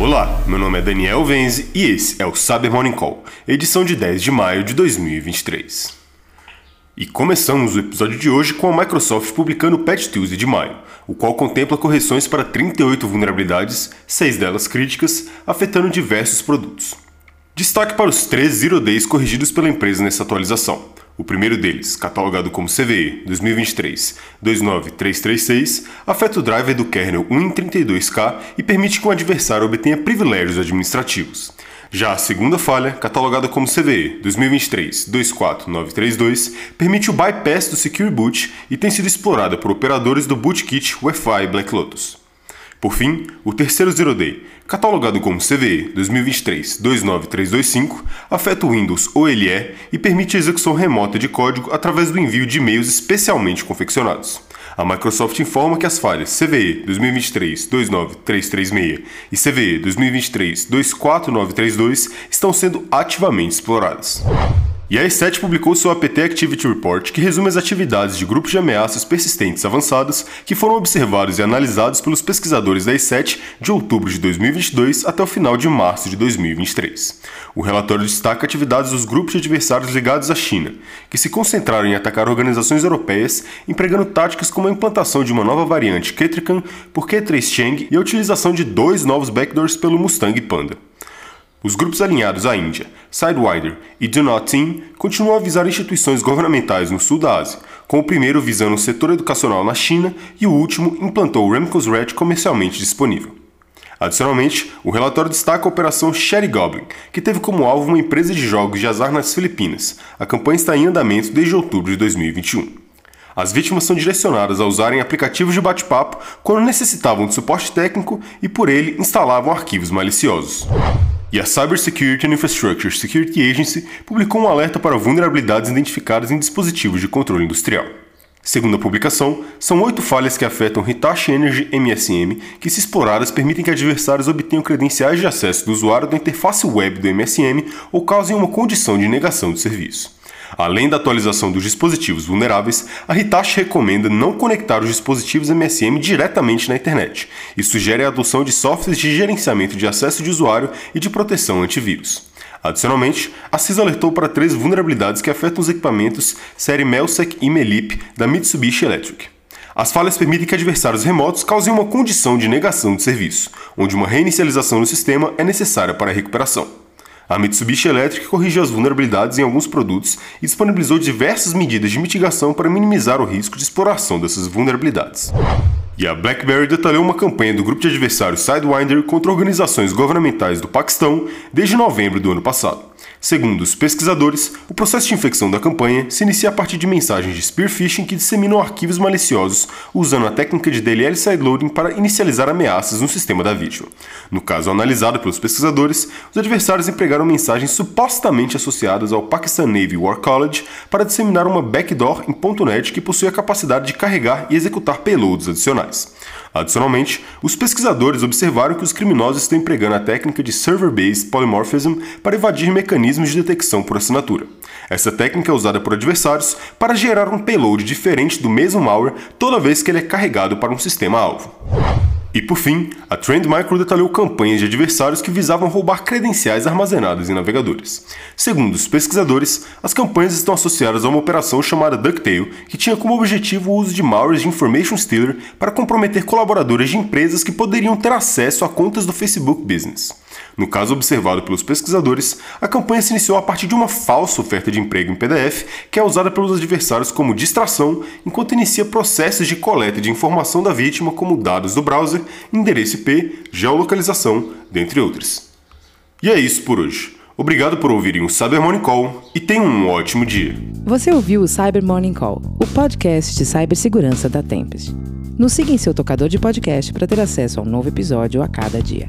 Olá, meu nome é Daniel Venze e esse é o Cyber Morning Call, edição de 10 de maio de 2023. E começamos o episódio de hoje com a Microsoft publicando o Patch Tuesday de maio, o qual contempla correções para 38 vulnerabilidades, 6 delas críticas, afetando diversos produtos. Destaque para os 3 Zero Days corrigidos pela empresa nessa atualização. O primeiro deles, catalogado como CVE 2023-29336, afeta o driver do kernel 1.32k e permite que o adversário obtenha privilégios administrativos. Já a segunda falha, catalogada como CVE 2023-24932, permite o bypass do Secure Boot e tem sido explorada por operadores do Bootkit Wi-Fi Black Lotus. Por fim, o terceiro Zero Day, catalogado como CVE 2023-29325, afeta o Windows OLE e permite a execução remota de código através do envio de e-mails especialmente confeccionados. A Microsoft informa que as falhas CVE 2023-29336 e CVE 2023-24932 estão sendo ativamente exploradas. E a E7 publicou seu APT Activity Report, que resume as atividades de grupos de ameaças persistentes avançadas que foram observados e analisados pelos pesquisadores da E7 de outubro de 2022 até o final de março de 2023. O relatório destaca atividades dos grupos de adversários ligados à China, que se concentraram em atacar organizações europeias, empregando táticas como a implantação de uma nova variante Ketrican por K3 Cheng e a utilização de dois novos backdoors pelo Mustang Panda. Os grupos alinhados à Índia, Sidewinder e Do Not Team continuam a visar instituições governamentais no sul da Ásia, com o primeiro visando o setor educacional na China e o último implantou o Remco's Red comercialmente disponível. Adicionalmente, o relatório destaca a operação Sherry Goblin, que teve como alvo uma empresa de jogos de azar nas Filipinas. A campanha está em andamento desde outubro de 2021. As vítimas são direcionadas a usarem aplicativos de bate-papo quando necessitavam de suporte técnico e por ele instalavam arquivos maliciosos. E a Cybersecurity and Infrastructure Security Agency publicou um alerta para vulnerabilidades identificadas em dispositivos de controle industrial. Segundo a publicação, são oito falhas que afetam Hitachi Energy MSM que, se exploradas, permitem que adversários obtenham credenciais de acesso do usuário da interface web do MSM ou causem uma condição de negação de serviço. Além da atualização dos dispositivos vulneráveis, a Hitachi recomenda não conectar os dispositivos MSM diretamente na internet e sugere a adoção de softwares de gerenciamento de acesso de usuário e de proteção antivírus. Adicionalmente, a CIS alertou para três vulnerabilidades que afetam os equipamentos série Melsec e Melip da Mitsubishi Electric. As falhas permitem que adversários remotos causem uma condição de negação de serviço, onde uma reinicialização do sistema é necessária para a recuperação. A Mitsubishi Electric corrigiu as vulnerabilidades em alguns produtos e disponibilizou diversas medidas de mitigação para minimizar o risco de exploração dessas vulnerabilidades. E a BlackBerry detalhou uma campanha do grupo de adversários Sidewinder contra organizações governamentais do Paquistão desde novembro do ano passado. Segundo os pesquisadores, o processo de infecção da campanha se inicia a partir de mensagens de spear phishing que disseminam arquivos maliciosos usando a técnica de DLL sideloading para inicializar ameaças no sistema da vítima. No caso analisado pelos pesquisadores, os adversários empregaram mensagens supostamente associadas ao Pakistan Navy War College para disseminar uma backdoor em .NET que possui a capacidade de carregar e executar payloads adicionais. Adicionalmente, os pesquisadores observaram que os criminosos estão empregando a técnica de Server-Based Polymorphism para evadir mecanismos de detecção por assinatura. Essa técnica é usada por adversários para gerar um payload diferente do mesmo malware toda vez que ele é carregado para um sistema-alvo. E por fim, a Trend Micro detalhou campanhas de adversários que visavam roubar credenciais armazenadas em navegadores. Segundo os pesquisadores, as campanhas estão associadas a uma operação chamada Ducktail, que tinha como objetivo o uso de malwares de Information Stealer para comprometer colaboradores de empresas que poderiam ter acesso a contas do Facebook Business. No caso observado pelos pesquisadores, a campanha se iniciou a partir de uma falsa oferta de emprego em PDF que é usada pelos adversários como distração enquanto inicia processos de coleta de informação da vítima, como dados do browser, endereço IP, geolocalização, dentre outros. E é isso por hoje. Obrigado por ouvirem o Cyber Morning Call e tenham um ótimo dia. Você ouviu o Cyber Morning Call, o podcast de cibersegurança da Tempest. Nos siga em seu tocador de podcast para ter acesso a um novo episódio a cada dia.